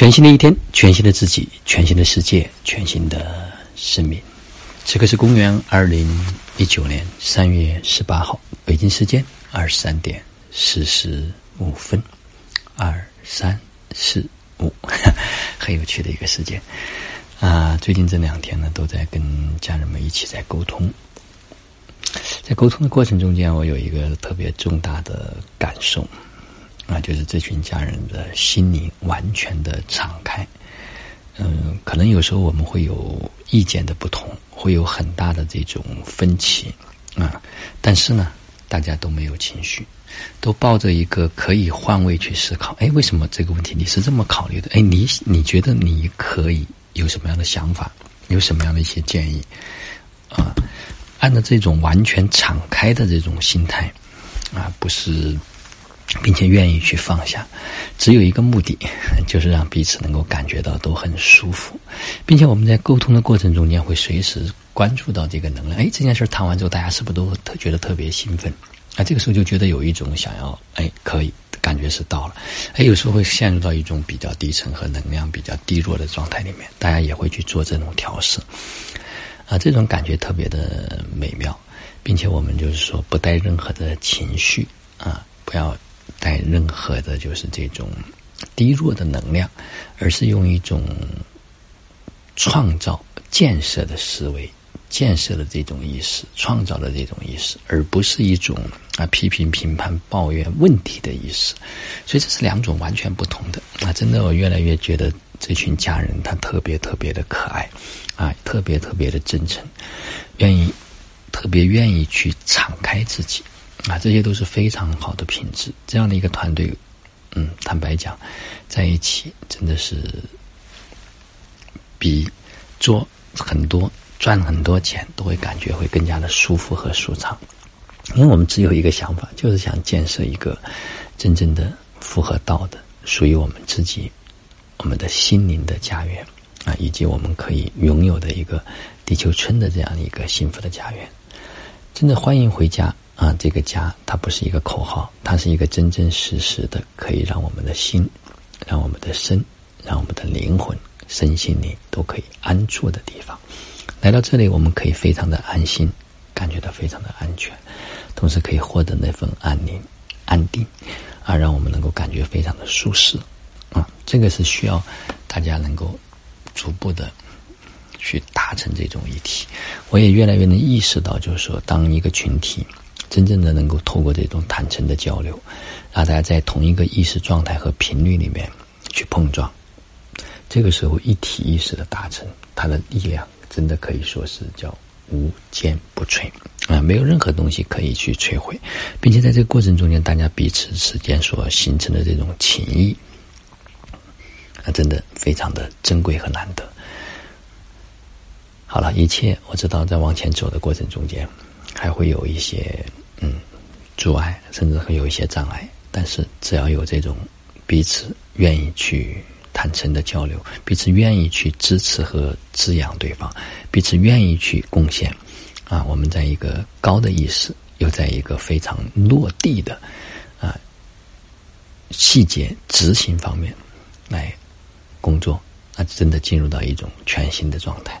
全新的一天，全新的自己，全新的世界，全新的生命。此刻是公元二零一九年三月十八号，北京时间二十三点四十五分，二三四五，很有趣的一个时间啊！最近这两天呢，都在跟家人们一起在沟通，在沟通的过程中间，我有一个特别重大的感受。啊，就是这群家人的心灵完全的敞开，嗯，可能有时候我们会有意见的不同，会有很大的这种分歧啊，但是呢，大家都没有情绪，都抱着一个可以换位去思考。哎，为什么这个问题你是这么考虑的？哎，你你觉得你可以有什么样的想法？有什么样的一些建议？啊，按照这种完全敞开的这种心态啊，不是。并且愿意去放下，只有一个目的，就是让彼此能够感觉到都很舒服，并且我们在沟通的过程中间会随时关注到这个能量。哎，这件事谈完之后，大家是不是都特觉得特别兴奋？啊，这个时候就觉得有一种想要哎可以感觉是到了。哎，有时候会陷入到一种比较低沉和能量比较低落的状态里面，大家也会去做这种调试。啊，这种感觉特别的美妙，并且我们就是说不带任何的情绪啊，不要。带任何的，就是这种低弱的能量，而是用一种创造、建设的思维、建设的这种意识、创造的这种意识，而不是一种啊批评、评判、抱怨问题的意识。所以这是两种完全不同的啊！真的，我越来越觉得这群家人他特别特别的可爱啊，特别特别的真诚，愿意特别愿意去敞开自己。啊，这些都是非常好的品质。这样的一个团队，嗯，坦白讲，在一起真的是比做很多赚很多钱都会感觉会更加的舒服和舒畅。因为我们只有一个想法，就是想建设一个真正的符合道的、属于我们自己、我们的心灵的家园啊，以及我们可以拥有的一个地球村的这样一个幸福的家园。真的欢迎回家。啊，这个家它不是一个口号，它是一个真真实实的，可以让我们的心、让我们的身、让我们的灵魂、身心灵都可以安住的地方。来到这里，我们可以非常的安心，感觉到非常的安全，同时可以获得那份安宁、安定，啊，让我们能够感觉非常的舒适。啊，这个是需要大家能够逐步的。去达成这种议题，我也越来越能意识到，就是说，当一个群体真正的能够透过这种坦诚的交流，让大家在同一个意识状态和频率里面去碰撞，这个时候一体意识的达成，它的力量真的可以说是叫无坚不摧。啊，没有任何东西可以去摧毁，并且在这个过程中间，大家彼此之间所形成的这种情谊，啊，真的非常的珍贵和难得。好了，一切我知道，在往前走的过程中间，还会有一些嗯阻碍，甚至会有一些障碍。但是只要有这种彼此愿意去坦诚的交流，彼此愿意去支持和滋养对方，彼此愿意去贡献，啊，我们在一个高的意识，又在一个非常落地的啊细节执行方面来工作，那真的进入到一种全新的状态。